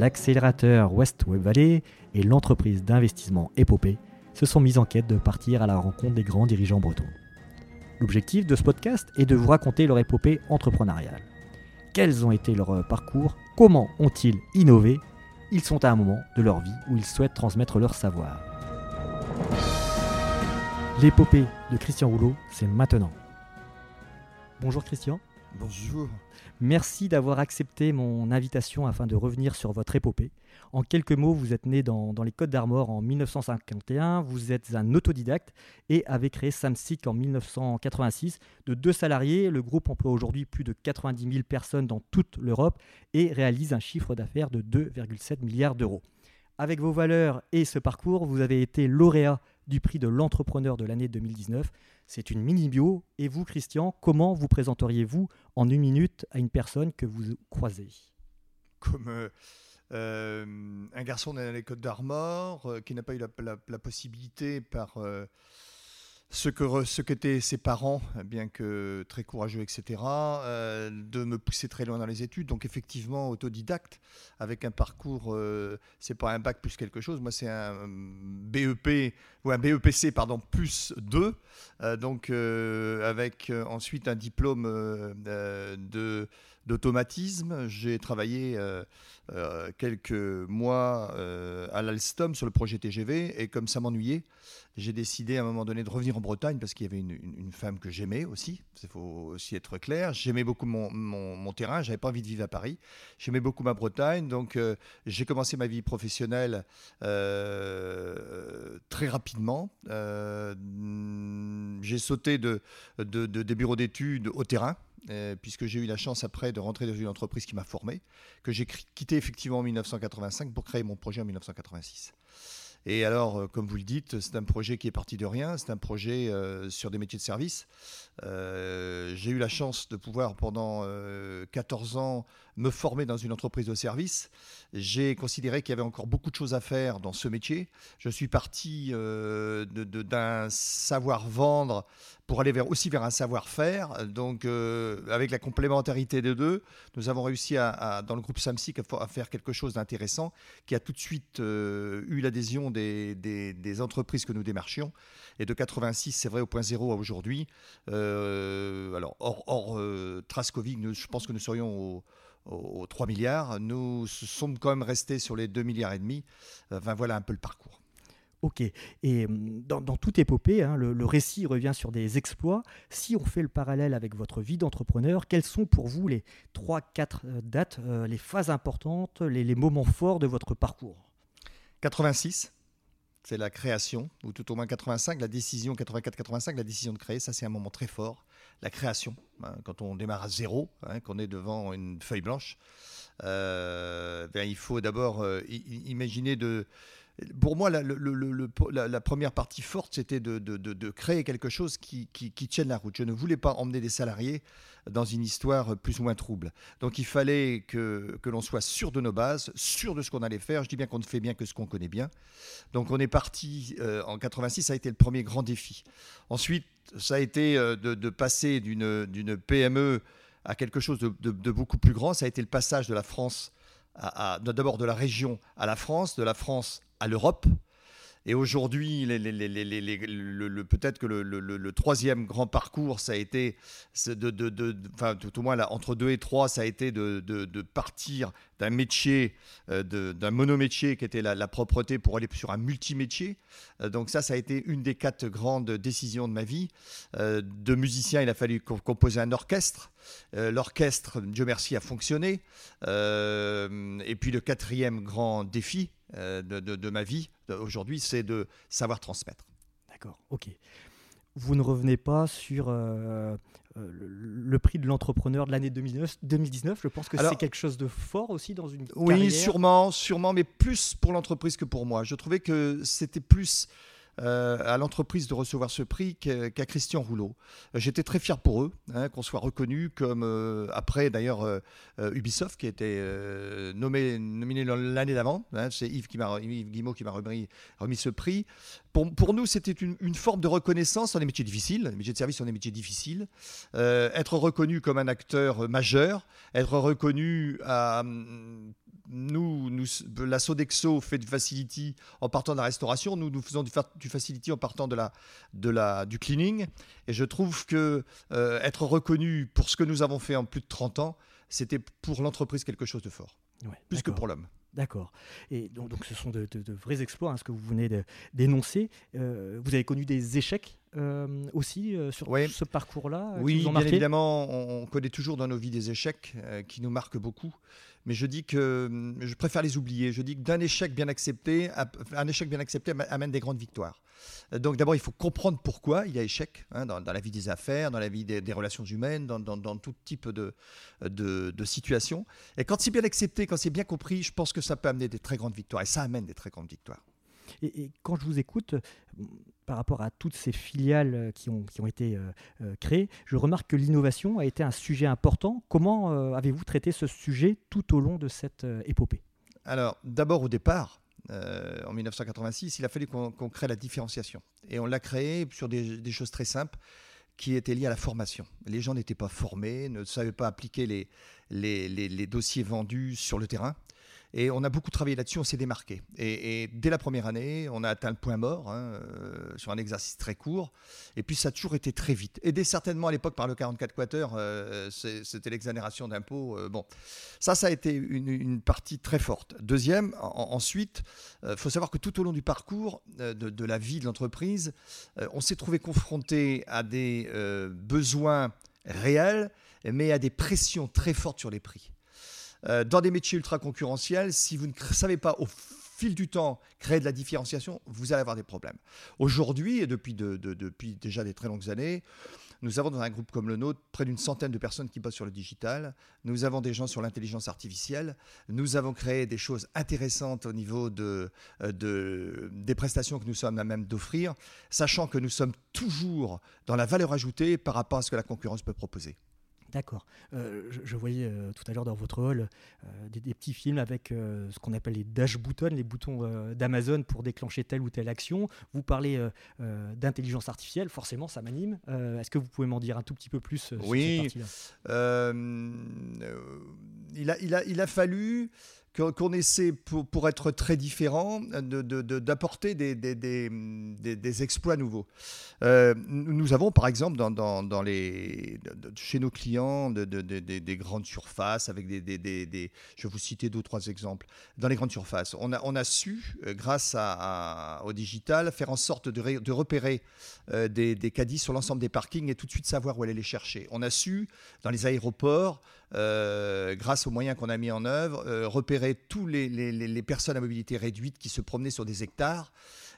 l'accélérateur West Web Valley et l'entreprise d'investissement Épopée se sont mis en quête de partir à la rencontre des grands dirigeants bretons. L'objectif de ce podcast est de vous raconter leur épopée entrepreneuriale. Quels ont été leurs parcours? Comment ont-ils innové? Ils sont à un moment de leur vie où ils souhaitent transmettre leur savoir. L'épopée de Christian Rouleau, c'est maintenant. Bonjour Christian. Bonjour. Merci d'avoir accepté mon invitation afin de revenir sur votre épopée. En quelques mots, vous êtes né dans, les Côtes d'Armor en 1951, vous êtes un autodidacte et avez créé Samsic en 1986. De deux salariés, le groupe emploie aujourd'hui plus de 90 000 personnes dans toute l'Europe et réalise un chiffre d'affaires de 2,7 milliards d'euros. Avec vos valeurs et ce parcours, vous avez été lauréat du prix de l'entrepreneur de l'année 2019. C'est une mini-bio. Et vous, Christian, comment vous présenteriez-vous en une minute à une personne que vous croisez? Comme euh, euh, un garçon dans les Côtes d'Armor euh, qui n'a pas eu la, possibilité par ce que ce qu'étaient ses parents, bien que très courageux, etc., euh, de me pousser très loin dans les études. Donc effectivement, autodidacte, avec un parcours, euh, c'est pas un bac plus quelque chose, moi c'est un BEP ou un BEPC pardon plus 2, euh, donc avec ensuite un diplôme de d'automatisme. J'ai travaillé quelques mois à l'Alstom sur le projet TGV et comme ça m'ennuyait, j'ai décidé à un moment donné de revenir en Bretagne parce qu'il y avait une, femme que j'aimais aussi. Il faut aussi être clair. J'aimais beaucoup mon, mon, mon terrain. J'avais pas envie de vivre à Paris. J'aimais beaucoup ma Bretagne. Donc euh, j'ai commencé ma vie professionnelle euh, très rapidement. Euh, j'ai sauté de, de, des bureaux d'études au terrain. Puisque j'ai eu la chance après de rentrer dans une entreprise qui m'a formé, que j'ai quitté effectivement en 1985 pour créer mon projet en 1986. Et alors, euh, comme vous le dites, c'est un projet qui est parti de rien, c'est un projet euh, sur des métiers de service. Euh, j'ai eu la chance de pouvoir, pendant 14 ans, me former dans une entreprise de service. J'ai considéré qu'il y avait encore beaucoup de choses à faire dans ce métier. Je suis parti d'un savoir-vendre pour aller aussi vers un savoir-faire. Donc, avec la complémentarité des deux, nous avons réussi à, dans le groupe Samsic à, faire quelque chose d'intéressant qui a tout de suite eu l'adhésion des, entreprises que nous démarchions. Et de 86, c'est vrai, au point zéro à aujourd'hui. Euh, alors, hors, hors euh, je pense que nous serions aux 3 milliards. Nous sommes quand même restés sur les 2 milliards et demi. Enfin, voilà un peu le parcours. Ok. Et hum, dans, toute épopée, hein, le, récit revient sur des exploits. Si on fait le parallèle avec votre vie d'entrepreneur, quelles sont pour vous les 3-4 euh, dates, les phases importantes, les, les moments forts de votre parcours? 86, c'est la création, ou tout au moins 85, la décision, 84-85, la décision de créer, ça c'est un moment très fort. La création, hein, quand on démarre à zéro, hein, qu'on est devant une feuille blanche, euh, ben, il faut d'abord euh, imaginer de pour moi, la, première partie forte, c'était de, créer quelque chose qui, tienne la route. Je ne voulais pas emmener des salariés dans une histoire plus ou moins trouble. Donc il fallait que, l'on soit sûr de nos bases, sûr de ce qu'on allait faire. Je dis bien qu'on ne fait bien que ce qu'on connaît bien. Donc on est parti euh, en 86, ça a été le premier grand défi. Ensuite, ça a été euh, de, passer d'une PME à quelque chose de, beaucoup plus grand. Ça a été le passage de la France d'abord de la région à la France, de la France à l'Europe. Et aujourd'hui, peut-être que le, troisième grand parcours, ça a été, enfin, tout au moins là, entre deux et trois, ça a été de, partir d'un métier, euh, d'un monométier qui était la, propreté pour aller sur un multimétier. Euh, donc ça, ça a été une des quatre grandes décisions de ma vie. Euh, de musicien, il a fallu composer un orchestre. L'orchestre, Dieu merci, a fonctionné. et puis le quatrième grand défi, euh, de, ma vie aujourd'hui, c'est de savoir transmettre. D'accord, ok. Vous ne revenez pas sur euh, euh, le, prix de l'entrepreneur de l'année 2019, Je pense que c'est quelque chose de fort aussi dans une Oui, sûrement, sûrement, mais plus pour l'entreprise que pour moi. Je trouvais que c'était plus euh, à l'entreprise de recevoir ce prix qu'à Christian Rouleau. Euh, j'étais très fier pour eux hein, qu'on soit reconnu comme euh, après d'ailleurs Ubisoft qui était nommé nominé l'année d'avant. Hein, c'est Yves, qui Yves Guimau qui m'a remis, remis, ce prix. Pour, pour nous, c'était une, une, forme de reconnaissance dans des métiers difficiles. Les métiers de service sont des métiers difficiles. être reconnu comme un acteur majeur, être reconnu à nous, nous, la Sodexo fait du facility en partant de la restauration, nous, nous faisons du, du facility en partant de la, de la, du cleaning. Et je trouve que euh, être reconnu pour ce que nous avons fait en plus de 30 ans, c'était pour l'entreprise quelque chose de fort, plus que pour l'homme. D'accord. Et donc, donc, ce sont de, vrais exploits, hein, ce que vous venez d'énoncer. Euh, vous avez connu des échecs euh, aussi euh, sur ce parcours-là Oui, bien évidemment, on, connaît toujours dans nos vies des échecs qui nous marquent beaucoup mais je dis que hum, je préfère les oublier. Je dis que d'un échec bien accepté, un échec bien accepté amène des grandes victoires. Donc d'abord, il faut comprendre pourquoi il y a échec hein, dans, la vie des affaires, dans la vie des, relations humaines, dans, tout type de, de, situations. Et quand c'est bien accepté, quand c'est bien compris, je pense que ça peut amener des très grandes victoires. Et ça amène des très grandes victoires. Et, quand je vous écoute, par rapport à toutes ces filiales euh, qui ont, été euh, euh, créées, je remarque que l'innovation a été un sujet important. Comment avez-vous traité ce sujet tout au long de cette épopée? Alors, d'abord au départ, en 1986, il a fallu qu'on crée la différenciation. Et on l'a créé sur des, choses très simples qui étaient liées à la formation. Les gens n'étaient pas formés, ne savaient pas appliquer les dossiers vendus sur le terrain. Et on a beaucoup travaillé là-dessus, on s'est démarqué. Et, dès la première année, on a atteint le point mort hein, euh, sur un exercice très court. Et puis ça a toujours été très vite. Aidé certainement à l'époque par le 44 quater, euh, c'était l'exonération d'impôts. Euh, bon, ça, ça a été une, partie très forte. Deuxième, ensuite, il faut savoir que tout au long du parcours de la vie de l'entreprise, on s'est trouvé confronté à des besoins réels, mais à des pressions très fortes sur les prix. Euh, dans des métiers ultra concurrentiels, si vous ne savez pas au fil du temps créer de la différenciation, vous allez avoir des problèmes. Aujourd'hui, et depuis, déjà des très longues années, nous avons dans un groupe comme le nôtre près d'une centaine de personnes qui bossent sur le digital. Nous avons des gens sur l'intelligence artificielle. Nous avons créé des choses intéressantes au niveau de, euh, de, des prestations que nous sommes à même d'offrir, sachant que nous sommes toujours dans la valeur ajoutée par rapport à ce que la concurrence peut proposer. D'accord. Euh, je, voyais euh, tout à l'heure dans votre hall euh, des, petits films avec ce qu'on appelle les dash buttons, les boutons d'Amazon pour déclencher telle ou telle action. Vous parlez d'intelligence artificielle, forcément, ça m'anime. Est-ce que vous pouvez m'en dire un tout petit peu plus sur cette partie-là? Il, a, il, a, il a fallu qu'on essaie, pour, être très différent, d'apporter de, des, des, des, des, exploits nouveaux. Euh, nous avons, par exemple, dans, dans, les, chez nos clients, des grandes surfaces, avec des, Je vais vous citer deux ou trois exemples. Dans les grandes surfaces, on a, on a su, euh, grâce au digital, faire en sorte de, de repérer euh, des, caddies sur l'ensemble des parkings et tout de suite savoir où aller les chercher. On a su, dans les aéroports, grâce aux moyens qu'on a mis en œuvre, repérer tous les, personnes à mobilité réduite qui se promenaient sur des hectares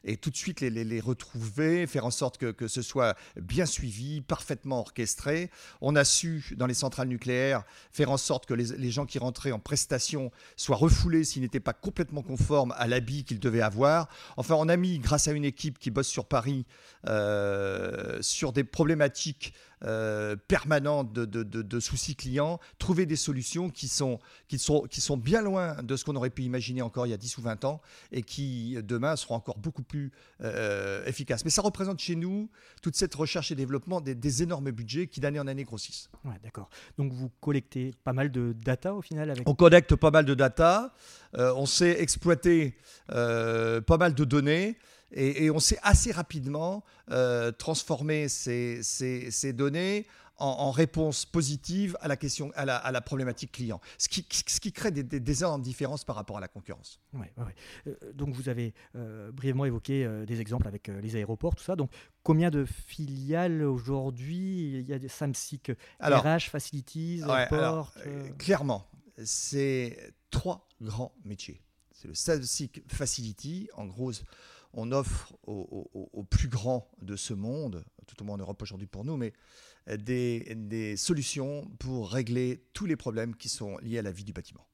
et tout de suite les, les, retrouver, faire en sorte que, que, ce soit bien suivi, parfaitement orchestré. On a su, dans les centrales nucléaires, faire en sorte que les, gens qui rentraient en prestation soient refoulés s'ils n'étaient pas complètement conformes à l'habit qu'ils devaient avoir. Enfin, on a mis, grâce à une équipe qui bosse sur Paris, euh, sur des problématiques euh, permanente de, de, soucis clients, trouver des solutions qui sont, qui, sont, qui sont bien loin de ce qu'on aurait pu imaginer encore il y a 10 ou 20 ans et qui demain seront encore beaucoup plus euh, efficaces. Mais ça représente chez nous toute cette recherche et développement des, énormes budgets qui d'année en année grossissent. Ouais, D'accord. Donc vous collectez pas mal de data au final avec... On collecte pas mal de data, euh, on sait exploiter pas mal de données. Et, on sait assez rapidement euh, transformer ces, ces, données en, en, réponse positive à la, question, à la, à la problématique client, ce qui, ce qui crée des, des, énormes différences par rapport à la concurrence. Ouais, ouais. Euh, donc vous avez euh, brièvement évoqué des exemples avec les aéroports, tout ça. Donc combien de filiales aujourd'hui Il y a des Samsic, RH, Facilities, Airport Clairement, c'est trois grands métiers. C'est le Samsic Facility, en gros on offre aux, plus grands de ce monde, tout au moins en Europe aujourd'hui pour nous, mais des, solutions pour régler tous les problèmes qui sont liés à la vie du bâtiment.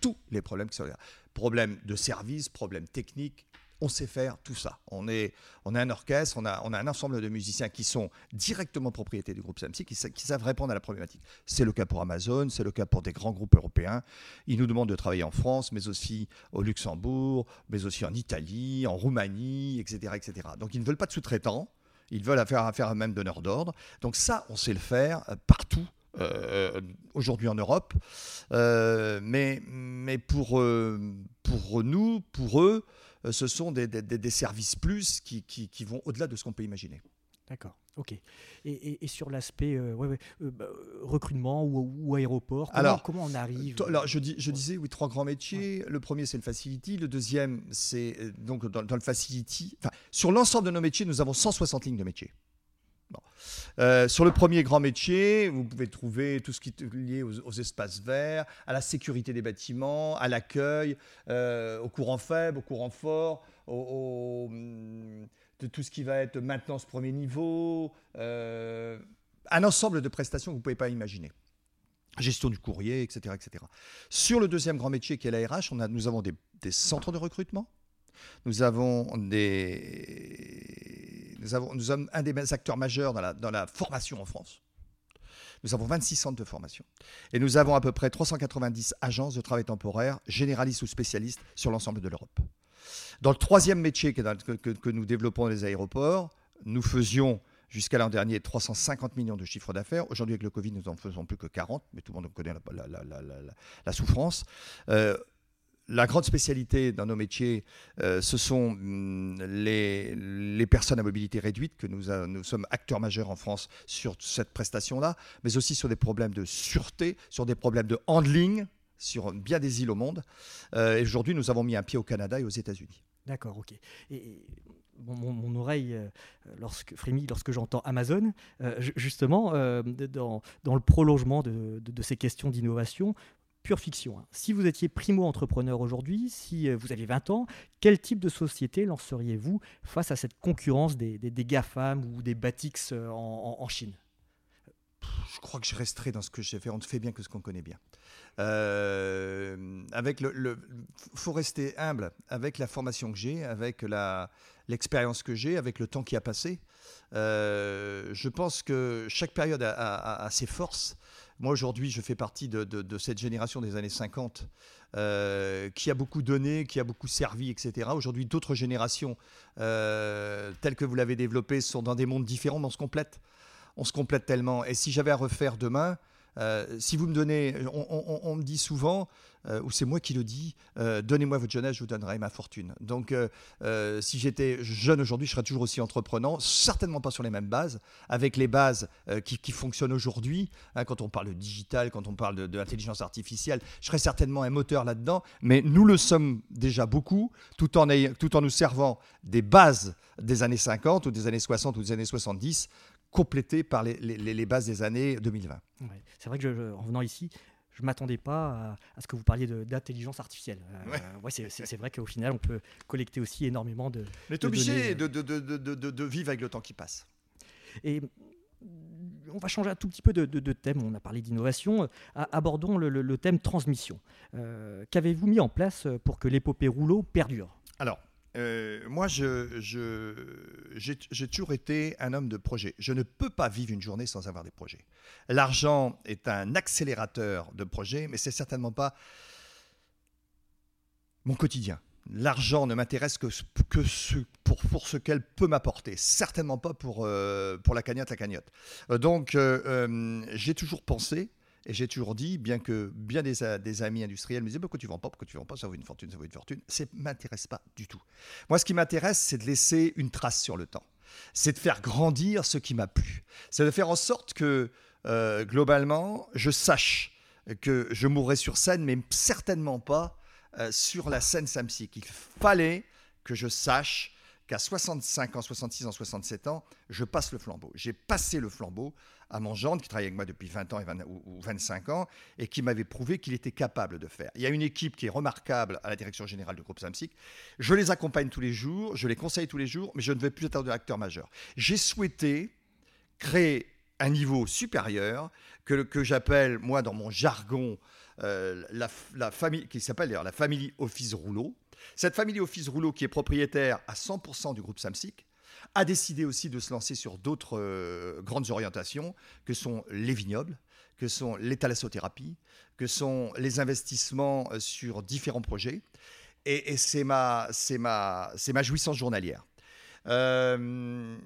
Tous les problèmes qui sont liés. Problèmes de service, problèmes techniques, on sait faire tout ça. On est, on a un orchestre, on a, on a un ensemble de musiciens qui sont directement propriétés du groupe SAMSI, qui, savent répondre à la problématique. C'est le cas pour Amazon, c'est le cas pour des grands groupes européens. Ils nous demandent de travailler en France, mais aussi au Luxembourg, mais aussi en Italie, en Roumanie, etc. etc. Donc ils ne veulent pas de sous-traitants, ils veulent faire affaire à même donneur d'ordre. Donc ça, on sait le faire euh, partout aujourd'hui en Europe. mais, mais pour, pour nous, pour eux, ce sont des, des, services plus qui, qui, qui vont au-delà de ce qu'on peut imaginer. D'accord, ok. Et, et, sur l'aspect euh, ouais, ouais, euh, bah, recrutement ou, aéroport, comment, alors, comment on arrive alors, je, dis, je disais, oui, trois grands métiers. Le premier, c'est le facility. Le deuxième, c'est euh, donc dans, le facility. Enfin, sur l'ensemble de nos métiers, nous avons 160 lignes de métiers. Sur le premier grand métier, vous pouvez trouver tout ce qui est lié aux, espaces verts, à la sécurité des bâtiments, à l'accueil, au courant faible, au courant fort, au, hum, de tout ce qui va être maintenance premier niveau, euh, un ensemble de prestations que vous ne pouvez pas imaginer. Gestion du courrier, etc., etc. Sur le deuxième grand métier qui est la RH, on a, nous avons des, centres de recrutement, nous avons des... Nous, sommes un des acteurs majeurs dans la, formation en France. Nous avons 26 centres de formation. Et nous avons à peu près 390 agences de travail temporaire, généralistes ou spécialistes, sur l'ensemble de l'Europe. Dans le troisième métier que, nous développons les aéroports, nous faisions jusqu'à l'an dernier 350 millions de chiffres d'affaires. Aujourd'hui, avec le Covid, nous n'en faisons plus que 40, mais tout le monde connaît la, souffrance. Euh, la grande spécialité dans nos métiers, euh, ce sont hum, les, personnes à mobilité réduite, que nous, nous sommes acteurs majeurs en France sur cette prestation-là, mais aussi sur des problèmes de sûreté, sur des problèmes de handling, sur bien des îles au monde. Euh, et aujourd'hui, nous avons mis un pied au Canada et aux États-Unis. D'accord, ok. Et, mon, oreille euh, lorsque, frémit lorsque j'entends Amazon, euh, justement, dans, le prolongement de, ces questions d'innovation, pure fiction. Hein. Si vous étiez primo-entrepreneur aujourd'hui, si vous aviez 20 ans, quel type de société lanceriez-vous face à cette concurrence des, des, GAFAM ou des Batix en, en Chine? Je crois que je resterai dans ce que j'ai fait. On ne fait bien que ce qu'on connaît bien. Euh, avec le, faut rester humble avec la formation que j'ai, avec la l'expérience que j'ai, avec le temps qui a passé. Euh, je pense que chaque période a, ses forces. Moi aujourd'hui, je fais partie de, cette génération des années 50 euh, qui a beaucoup donné, qui a beaucoup servi, etc. Aujourd'hui, d'autres générations telles que vous l'avez développées sont dans des mondes différents, mais on se complète on se complète tellement. Et si j'avais à refaire demain, euh, si vous me donnez, on, me dit souvent, euh, ou c'est moi qui le dis, euh, donnez-moi votre jeunesse, je vous donnerai ma fortune. Donc, si j'étais jeune aujourd'hui, je serais toujours aussi entreprenant, certainement pas sur les mêmes bases, avec les bases qui, fonctionnent aujourd'hui. Hein, quand on parle de digital, quand on parle de, l'intelligence artificielle, je serais certainement un moteur là-dedans, mais nous le sommes déjà beaucoup, tout en, tout en nous servant des bases des années 50 ou des années 60 ou des années 70 complété par les, bases des années 2020. c'est vrai que en venant ici, je ne m'attendais pas à, ce que vous parliez d'intelligence artificielle. Euh, c'est vrai qu'au final, on peut collecter aussi énormément de. On est obligé de, de, vivre avec le temps qui passe. Et on va changer un tout petit peu de, thème. On a parlé d'innovation. Abordons le, thème transmission. Euh, qu'avez-vous mis en place pour que l'épopée rouleau perdure? Alors, euh, moi, j'ai toujours été un homme de projet. Je ne peux pas vivre une journée sans avoir des projets. L'argent est un accélérateur de projets, mais c'est certainement pas mon quotidien. L'argent ne m'intéresse que, pour, ce qu'elle peut m'apporter, certainement pas pour, euh, la cagnotte, la cagnotte. Euh, donc, j'ai toujours pensé et j'ai toujours dit, bien que bien des, des amis industriels me disaient pourquoi tu vends pas, pourquoi tu vends pas, ça vaut une fortune, ça vaut une fortune. Ça m'intéresse pas du tout. Moi, ce qui m'intéresse, c'est de laisser une trace sur le temps. C'est de faire grandir ce qui m'a plu. C'est de faire en sorte que, euh, globalement, je sache que je mourrai sur scène, mais certainement pas euh, sur la scène Samsic. Il fallait que je sache qu'à 65 ans, 66 ans, 67 ans, je passe le flambeau. J'ai passé le flambeau à mon gendre, qui travaille avec moi depuis 20 ans et ou, 25 ans, et qui m'avait prouvé qu'il était capable de faire. Il y a une équipe qui est remarquable à la direction générale du groupe Samsic. Je les accompagne tous les jours, je les conseille tous les jours, mais je ne vais plus être acteur majeur. J'ai souhaité créer un niveau supérieur que, que j'appelle, moi, dans mon jargon, euh, la, famille, qui s'appelle d'ailleurs la famille Office Rouleau. Cette famille Office Rouleau, qui est propriétaire à 100% du groupe Samsic, a décidé aussi de se lancer sur d'autres euh, grandes orientations que sont les vignobles, que sont les thalassothérapie, que sont les investissements euh, sur différents projets. Et, c'est ma, ma, ma jouissance journalière. Euh,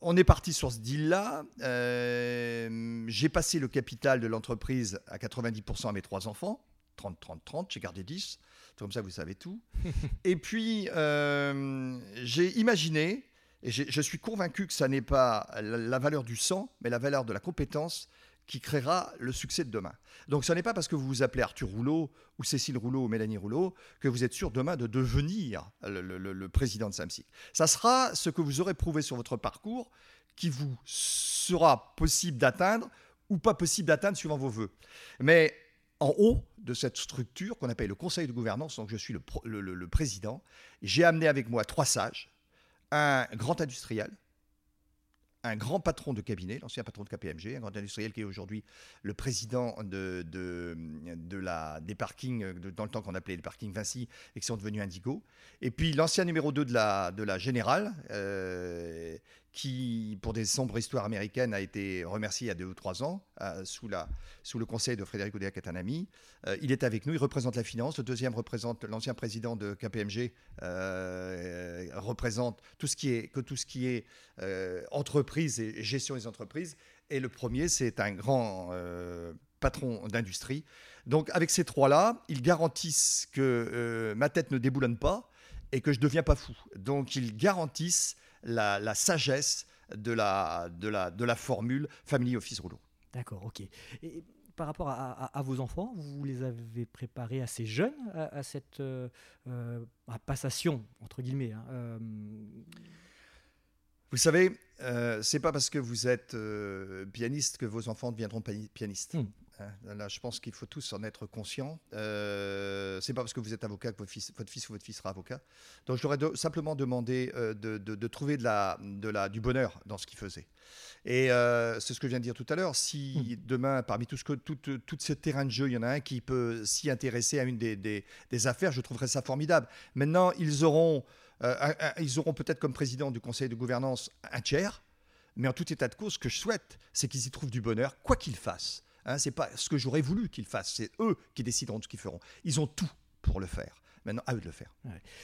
on est parti sur ce deal-là. Euh, j'ai passé le capital de l'entreprise à 90% à mes trois enfants. 30, 30, 30, j'ai gardé 10. Comme ça, vous savez tout. et puis, euh, j'ai imaginé, et je suis convaincu que ça n'est pas la, valeur du sang, mais la valeur de la compétence qui créera le succès de demain. Donc ce n'est pas parce que vous vous appelez Arthur Rouleau ou Cécile Rouleau ou Mélanie Rouleau que vous êtes sûr demain de devenir le, président de Samsic. Ça sera ce que vous aurez prouvé sur votre parcours qui vous sera possible d'atteindre ou pas possible d'atteindre suivant vos voeux. Mais en haut de cette structure qu'on appelle le conseil de gouvernance, donc je suis le, le président, j'ai amené avec moi trois sages, un grand industriel, un grand patron de cabinet, l'ancien patron de KPMG, un grand industriel qui est aujourd'hui le président de, la, des parkings, dans le temps qu'on appelait les parkings Vinci, et qui sont devenus Indigo. Et puis l'ancien numéro 2 de la, de la Générale, euh, qui, pour des sombres histoires américaines, a été remercié il y a deux ou trois ans, euh, sous, le conseil de Frédéric Oudéa Catanami. Euh, il est avec nous, il représente la finance. Le deuxième représente l'ancien président de KPMG, euh, représente tout ce qui est, que tout ce qui est entreprise et gestion des entreprises. Et le premier, c'est un grand patron d'industrie. Donc, avec ces trois-là, ils garantissent que ma tête ne déboulonne pas et que je ne deviens pas fou. Donc, ils garantissent la, sagesse de la, de, la, de la formule Family Office Rouleau. D'accord, ok. Et par rapport à, vos enfants, vous les avez préparés assez jeunes à, cette euh, euh, passation, entre guillemets hein, euh. Vous savez, c'est pas parce que vous êtes pianiste que vos enfants deviendront pianistes. Hmm. Hein, là, je pense qu'il faut tous en être conscients. Euh, c'est pas parce que vous êtes avocat que votre fils, votre fils ou votre fille sera avocat. Donc, je leur simplement demandé euh, de, trouver de la, de la, du bonheur dans ce qu'ils faisaient. Et euh, c'est ce que je viens de dire tout à l'heure. Si hmm. demain, parmi tout, ce que, tout, tout, ce terrain de jeu, il y en a un qui peut s'y intéresser à une des, des, des, affaires, je trouverais ça formidable. Maintenant, ils auront, euh, ils auront peut-être comme président du conseil de gouvernance un tiers. Mais en tout état de cause, ce que je souhaite, c'est qu'ils y trouvent du bonheur, quoi qu'ils fassent. Hein, c'est pas ce que j'aurais voulu qu'ils fassent, c'est eux qui décideront de ce qu'ils feront. Ils ont tout pour le faire. Maintenant, à eux de le faire.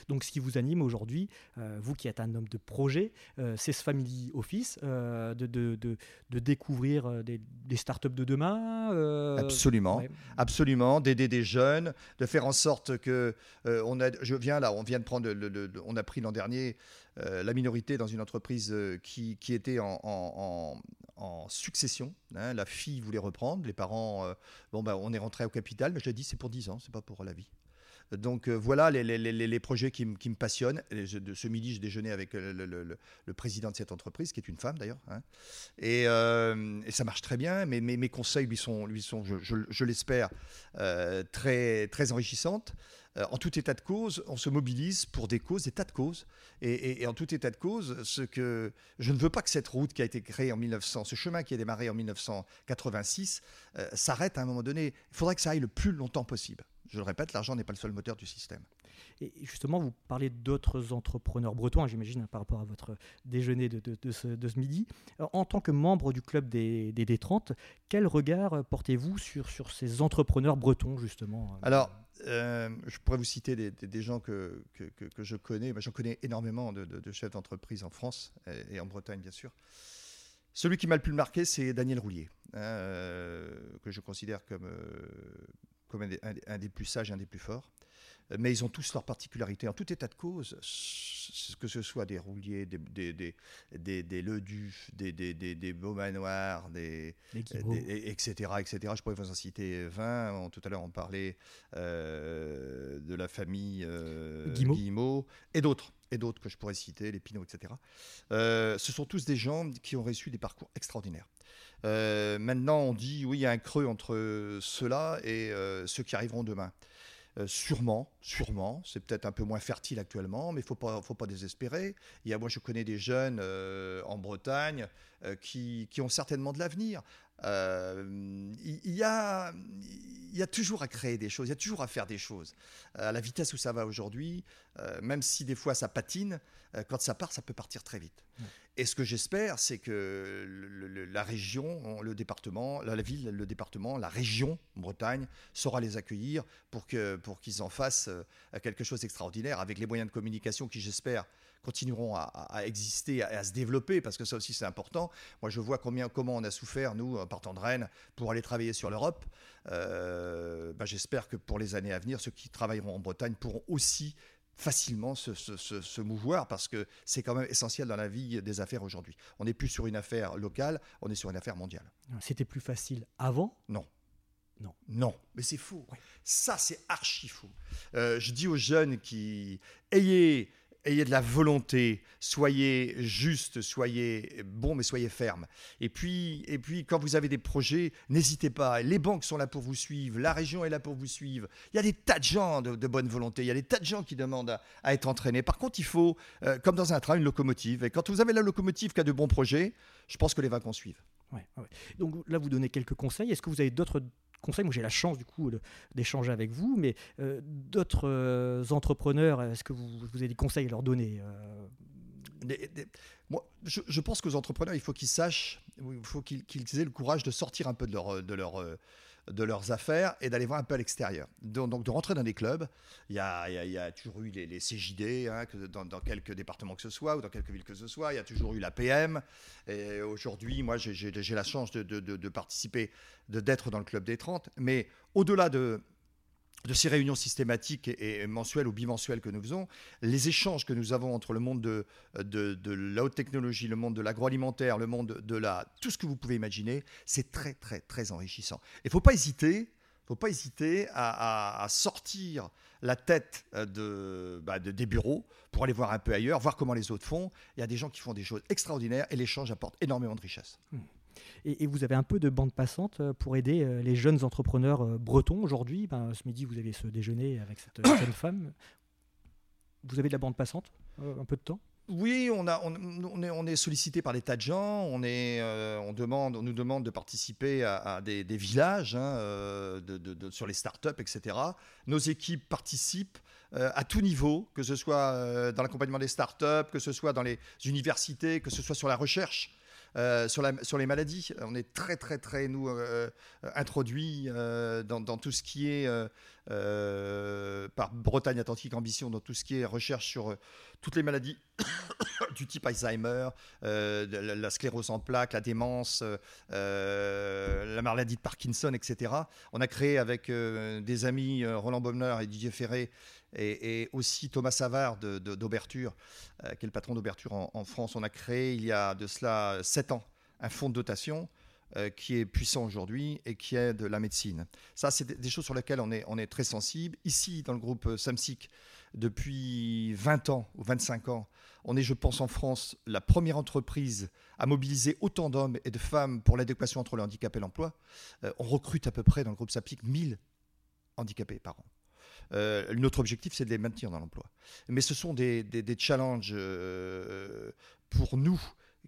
Donc, ce qui vous anime aujourd'hui, euh, vous qui êtes un homme de projet, euh, c'est ce Family Office, euh, de, de, de, découvrir des, des, startups de demain Absolument, absolument, d'aider des jeunes, de faire en sorte que on a, je viens là, on vient de prendre, le, on a pris l'an dernier la minorité dans une entreprise qui, qui était en, en, en succession. Hein, la fille voulait reprendre, les parents, euh, bon, ben, on est rentré au capital, mais je l'ai dit, c'est pour 10 ans, c'est pas pour la vie. Donc euh, voilà les, projets qui, me passionnent. ce midi, je déjeunais avec le, le, président de cette entreprise, qui est une femme d'ailleurs. Hein. Et, euh, et, ça marche très bien. Mais mes, conseils lui sont, je, l'espère, très, très enrichissantes. Euh, en tout état de cause, on se mobilise pour des causes, des tas de causes. Et, en tout état de cause, ce que je ne veux pas que cette route qui a été créée en 1900, ce chemin qui a démarré en 1986, euh, s'arrête à un moment donné. Il faudrait que ça aille le plus longtemps possible. Je le répète, l'argent n'est pas le seul moteur du système. Et justement, vous parlez d'autres entrepreneurs bretons, hein, j'imagine, par rapport à votre déjeuner de, ce, midi. en tant que membre du club des, des D30, quel regard portez-vous sur, sur ces entrepreneurs bretons, justement Alors, euh, je pourrais vous citer des, gens que, que, je connais. J'en connais énormément de, chefs d'entreprise en France et, en Bretagne, bien sûr. Celui qui m'a le plus marqué, c'est Daniel Roulier, hein, euh, que je considère comme, euh, comme un, des plus sages et un des plus forts mais ils ont tous leurs particularités. En tout état de cause, que ce soit des rouliers, des, des, des, des, des Leduf, des, des, des, des Beaumanoirs, des, etc., etc. Je pourrais vous en citer 20. Tout à l'heure, on parlait euh, de la famille euh, Guillemot. et d'autres et d'autres que je pourrais citer, les Pinot, etc. Euh, ce sont tous des gens qui ont reçu des parcours extraordinaires. Maintenant, on dit oui, il y a un creux entre ceux-là et ceux qui arriveront demain. Euh, sûrement, sûrement. C'est peut-être un peu moins fertile actuellement, mais il faut pas, faut pas désespérer. Il y a, moi, je connais des jeunes euh, en Bretagne euh, qui, ont certainement de l'avenir. Il y, a, il y a toujours à créer des choses, il y a toujours à faire des choses. à la vitesse où ça va aujourd'hui, même si des fois ça patine, quand ça part, ça peut partir très vite. Et ce que j'espère, c'est que la région, le département, la, ville, le département, la région Bretagne saura les accueillir pour qu'ils pour en fassent euh, quelque chose d'extraordinaire avec les moyens de communication qui, j'espère, continueront à, exister, et à se développer, parce que ça aussi c'est important. Moi je vois combien, comment on a souffert, nous, en partant de Rennes, pour aller travailler sur l'Europe. Euh, bah, j'espère que pour les années à venir, ceux qui travailleront en Bretagne pourront aussi facilement se, mouvoir parce que c'est quand même essentiel dans la vie des affaires aujourd'hui. On n'est plus sur une affaire locale, on est sur une affaire mondiale. C'était plus facile avant? Non. Non. Non, mais c'est faux. Ça, c'est archi faux. Euh, je dis aux jeunes qui ayez ayez de la volonté, soyez juste, soyez bon, mais soyez ferme. Et puis, et puis quand vous avez des projets, n'hésitez pas. Les banques sont là pour vous suivre, la région est là pour vous suivre. Il y a des tas de gens de, bonne volonté, il y a des tas de gens qui demandent à, être entraînés. Par contre, il faut, euh, comme dans un train, une locomotive. Et quand vous avez la locomotive qui a de bons projets, je pense que les wagons suivent. Ouais, Donc là, vous donnez quelques conseils. Est-ce que vous avez d'autres conseils. Moi, j'ai la chance du coup d'échanger avec vous, mais euh, d'autres euh, entrepreneurs, est-ce que vous, vous, avez des conseils à leur donner euh? Moi, je, pense que aux entrepreneurs, il faut qu'ils sachent, il faut qu'ils aient le courage de sortir un peu de leur, de leur de leurs affaires et d'aller voir un peu à l'extérieur. Donc, de rentrer dans des clubs. Il y a, y a, toujours eu les, CJD, hein, dans, quelques départements que ce soit, ou dans quelques villes que ce soit. Il y a toujours eu la PM. Et aujourd'hui, moi, j'ai la chance de, de, de participer, d'être dans le club des 30. Mais au-delà de, de ces réunions systématiques et, mensuelles ou bimensuelles que nous faisons, les échanges que nous avons entre le monde de, la haute technologie, le monde de l'agroalimentaire, le monde de la... tout ce que vous pouvez imaginer, c'est très très très enrichissant. Il ne faut pas hésiter, faut pas hésiter à, sortir la tête euh, bah, de, des bureaux pour aller voir un peu ailleurs, voir comment les autres font. Il y a des gens qui font des choses extraordinaires et l'échange apporte énormément de richesse. Mmh. Et, vous avez un peu de bande passante euh, pour aider euh, les jeunes entrepreneurs euh, bretons aujourd'hui. Ben, ce midi, vous avez ce déjeuner avec cette jeune femme. Vous avez de la bande passante Un peu de temps? Oui, on, est, sollicité par des tas de gens. On, est, on, demande, on nous demande de participer à, des, villages hein, sur les startups, etc. Nos équipes participent à tout niveau, que ce soit dans l'accompagnement des startups, que ce soit dans les universités, que ce soit sur la recherche. Euh, sur, les maladies. On est très, très, très, nous, euh, euh, introduits dans, tout ce qui est, par Bretagne Atlantique Ambition, dans tout ce qui est recherche sur toutes les maladies du type Alzheimer, la, sclérose en plaques, la démence, la maladie de Parkinson, etc. On a créé avec des amis Roland Baumler et Didier Ferré et, aussi Thomas Savard d'Auberture, euh, qui est le patron d'Auberture en, France. On a créé il y a de cela sept ans un fonds de dotation euh, qui est puissant aujourd'hui et qui est de la médecine. Ça, c'est des, choses sur lesquelles on est, on est très sensible. Ici, dans le groupe euh, Samsic, depuis 20 ans ou 25 ans, on est, je pense, en France, la première entreprise à mobiliser autant d'hommes et de femmes pour l'adéquation entre le handicap et l'emploi. on recrute à peu près dans le groupe Samsic 1000 handicapés par an. Euh, notre objectif, c'est de les maintenir dans l'emploi. Mais ce sont des, challenges euh, pour nous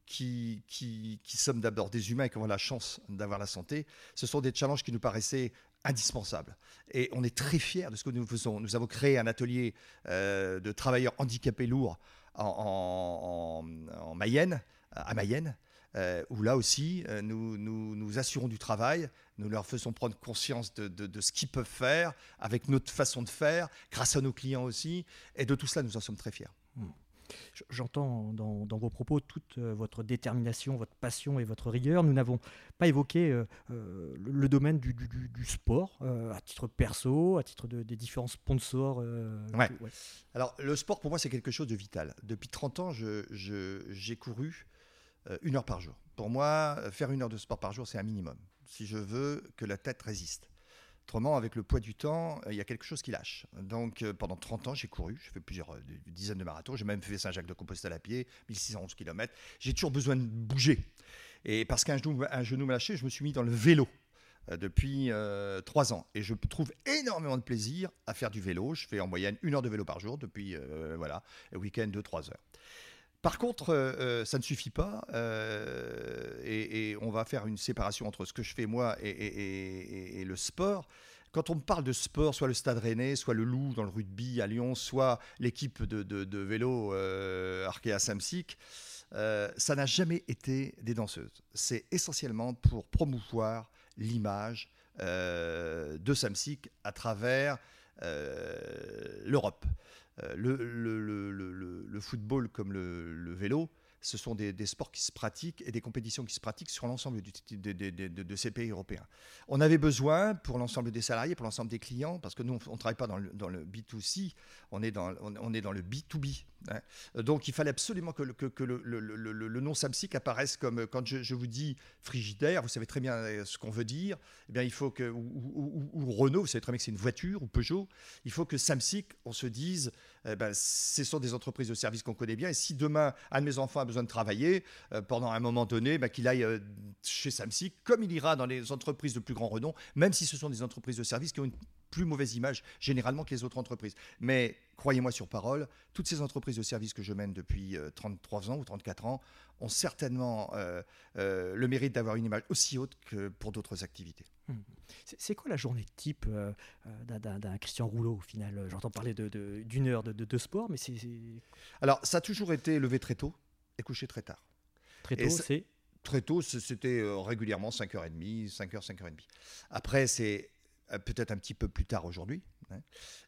qui, qui, sommes d'abord des humains et qui avons la chance d'avoir la santé. Ce sont des challenges qui nous paraissaient indispensables. Et on est très fiers de ce que nous faisons. Nous avons créé un atelier euh, de travailleurs handicapés lourds en Mayenne, à Mayenne, euh, où là aussi, euh, nous, nous, assurons du travail, nous leur faisons prendre conscience de, ce qu'ils peuvent faire avec notre façon de faire, grâce à nos clients aussi, et de tout cela, nous en sommes très fiers. Hmm. J'entends dans, vos propos toute euh, votre détermination, votre passion et votre rigueur. Nous n'avons pas évoqué le, domaine du, sport, à titre perso, à titre des différents sponsors. Ouais. Alors, le sport, pour moi, c'est quelque chose de vital. Depuis 30 ans, j'ai couru euh, une heure par jour. Pour moi, faire une heure de sport par jour, c'est un minimum, si je veux que la tête résiste. Autrement, avec le poids du temps, euh, il y a quelque chose qui lâche. Donc, euh, pendant 30 ans, j'ai couru. J'ai fait plusieurs dizaines de marathons. J'ai même fait Saint-Jacques-de-Compostelle à pied, 1611 km. J'ai toujours besoin de bouger. Et parce qu'un genou, un genou m'a lâché, je me suis mis dans le vélo depuis trois ans. Et je trouve énormément de plaisir à faire du vélo. Je fais en moyenne une heure de vélo par jour depuis, voilà, week-end, deux, trois heures. Par contre, euh, euh, ça ne suffit pas euh, et, on va faire une séparation entre ce que je fais moi et, le sport. Quand on me parle de sport, soit le Stade Rennais, soit le Loup dans le rugby à Lyon, soit l'équipe de, vélo Arkea Samsic, ça n'a jamais été des danseuses. C'est essentiellement pour promouvoir l'image de Samsic à travers l'Europe. Le, le, football comme le, vélo, ce sont des, sports qui se pratiquent et des compétitions qui se pratiquent sur l'ensemble de, de, ces pays européens. On avait besoin pour l'ensemble des salariés, pour l'ensemble des clients, parce que nous, on ne travaille pas dans le, dans le B2C, on est dans, on, est dans le B2B. Hein. Donc il fallait absolument que, le, nom Samsic apparaisse comme, quand je, vous dis frigidaire, vous savez très bien euh, ce qu'on veut dire, eh bien il faut que, ou, Renault, vous savez très bien que c'est une voiture, ou Peugeot, il faut que Samsic, on se dise, eh ben, ce sont des entreprises de services qu'on connaît bien, et si demain un de mes enfants a besoin de travailler, euh, pendant un moment donné, ben, qu'il aille euh, chez Samsic, comme il ira dans les entreprises de plus grand renom, même si ce sont des entreprises de services qui ont une plus mauvaise image généralement que les autres entreprises. Mais croyez-moi sur parole, toutes ces entreprises de services que je mène depuis 33 euh, ans ou 34 ans ont certainement euh, euh, le mérite d'avoir une image aussi haute que pour d'autres activités. Hmm. C'est quoi la journée type d'un Christian Rouleau au final? J'entends parler d'une de, heure de, de, sport, mais c'est... Alors, ça a toujours été levé très tôt et couché très tard. Très tôt, c'est? Très tôt, c'était régulièrement 5h30, 5h, 5h30. Après, c'est peut-être un petit peu plus tard aujourd'hui, hein.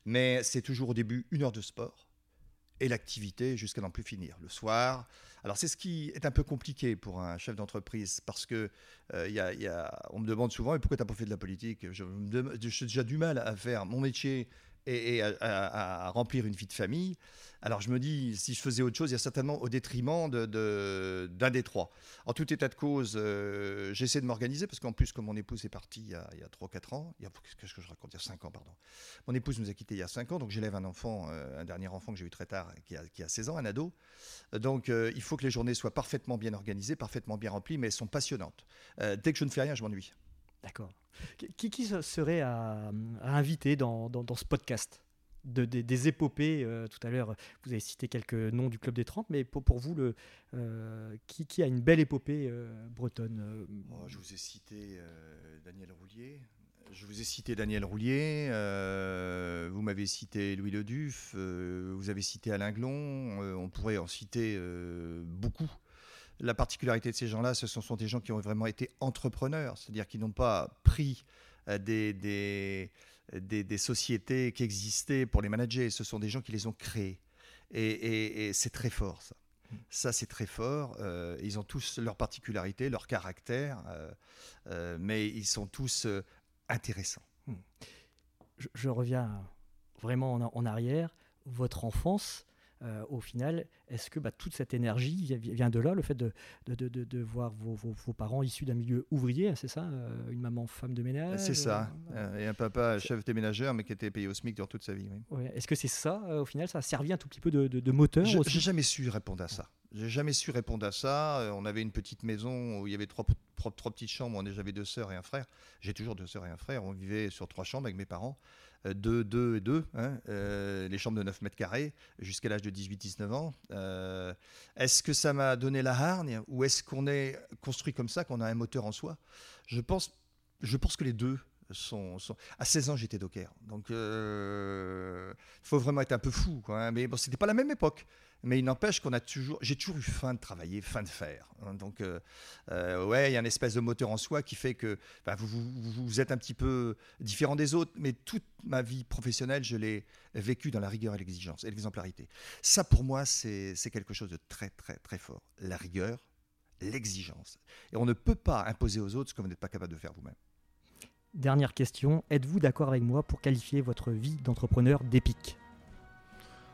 mais c'est toujours au début une heure de sport et l'activité jusqu'à n'en plus finir. Le soir, alors c'est ce qui est un peu compliqué pour un chef d'entreprise parce que euh, y a, on me demande souvent pourquoi tu n'as pas fait de la politique? J'ai déjà du mal à faire mon métier et, à, remplir une vie de famille. Alors je me dis, si je faisais autre chose, il y a certainement au détriment d'un de, des trois. En tout état de cause, euh, j'essaie de m'organiser parce qu'en plus, comme mon épouse est partie il y a, 3-4 ans, qu'est-ce que je raconte Il y a 5 ans, pardon. Mon épouse nous a quittés il y a 5 ans, donc j'élève un enfant, euh, un dernier enfant que j'ai eu très tard, qui a, qui a 16 ans, un ado. Donc euh, il faut que les journées soient parfaitement bien organisées, parfaitement bien remplies, mais elles sont passionnantes. dès que je ne fais rien, je m'ennuie. D'accord. Qui, serait à, inviter dans, ce podcast de, des, épopées euh, Tout à l'heure, vous avez cité quelques noms du Club des 30, mais pour, vous, euh, qui, qui, a une belle épopée euh, bretonne Je vous ai cité Daniel Roulier. Je vous ai cité Daniel Roulier, vous m'avez cité Louis Leduf, vous avez cité Alain Glon, on pourrait en citer beaucoup. La particularité de ces gens-là, ce sont, des gens qui ont vraiment été entrepreneurs, c'est-à-dire qui n'ont pas pris euh, des, des, sociétés qui existaient pour les manager, ce sont des gens qui les ont créées. Et, c'est très fort, ça. Ça, c'est très fort. Euh, ils ont tous leurs particularités, leur caractère, euh, mais ils sont tous intéressants. Hmm. Je, reviens vraiment en arrière. Votre enfance, euh, au final, est-ce que bah, toute cette énergie vient de là, le fait de, de, voir vos, parents issus d'un milieu ouvrier, c'est ça euh, Une maman femme de ménage C'est ça. Euh, et un papa chef déménageur, mais qui était payé au SMIC durant toute sa vie. Est-ce que c'est ça, au final Ça a servi un tout petit peu de, moteur J'ai jamais su répondre à ça. J'ai jamais su répondre à ça. On avait une petite maison où il y avait trois, trois, petites chambres. J'avais deux sœurs et un frère. J'ai toujours deux sœurs et un frère. On vivait sur trois chambres avec mes parents. 2, 2 et 2, hein, euh, les chambres de 9 mètres carrés, jusqu'à l'âge de 18-19 ans. Euh, est-ce que ça m'a donné la hargne ou est-ce qu'on est construit comme ça, qu'on a un moteur en soi? Je pense, je pense que les deux À 16 ans, j'étais docker. Donc, il euh, faut vraiment être un peu fou. Quoi, hein. Mais bon, c'était pas la même époque. Mais il n'empêche qu'on a toujours, j'ai toujours eu faim de travailler, faim de faire. Hein. donc, euh, euh, ouais, il y a une espèce de moteur en soi qui fait que bah, vous, êtes un petit peu différent des autres. Mais toute ma vie professionnelle, je l'ai vécu dans la rigueur et l'exigence et l'exemplarité. Ça, pour moi, c'est quelque chose de très, très, très fort. La rigueur, l'exigence. Et on ne peut pas imposer aux autres ce que vous n'êtes pas capable de faire vous-même. Dernière question, êtes-vous d'accord avec moi pour qualifier votre vie d'entrepreneur d'épique?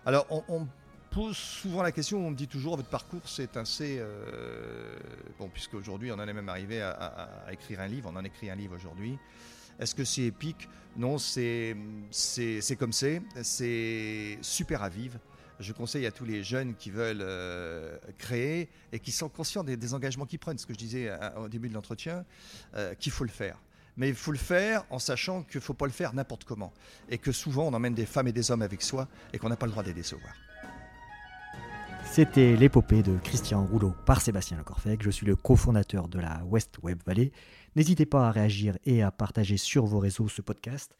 Alors, on, pose souvent la question, on me dit toujours, votre parcours c'est assez... Euh, bon, puisque aujourd'hui on en est même arrivé à, écrire un livre, on en écrit un livre aujourd'hui. Est-ce que c'est épique? Non, c'est comme c'est, c'est super à vivre. Je conseille à tous les jeunes qui veulent euh, créer et qui sont conscients des, engagements qu'ils prennent, ce que je disais au début de l'entretien, euh, qu'il faut le faire mais il faut le faire en sachant qu'il ne faut pas le faire n'importe comment. Et que souvent, on emmène des femmes et des hommes avec soi et qu'on n'a pas le droit de les décevoir. C'était l'épopée de Christian Rouleau par Sébastien Lecorfec. Je suis le cofondateur de la West Web Valley. N'hésitez pas à réagir et à partager sur vos réseaux ce podcast.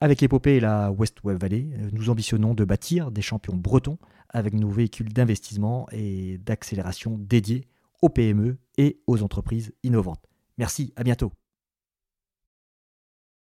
Avec l'épopée et la West Web Valley, nous ambitionnons de bâtir des champions bretons avec nos véhicules d'investissement et d'accélération dédiés aux PME et aux entreprises innovantes. Merci, à bientôt.